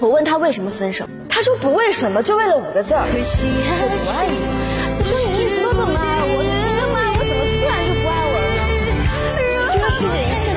我问他为什么分手，他说不为什么，就为了五个字儿，我不爱你。说你一直都这么爱我，你干嘛？我怎么突然就不爱我了呢？这个世界一切。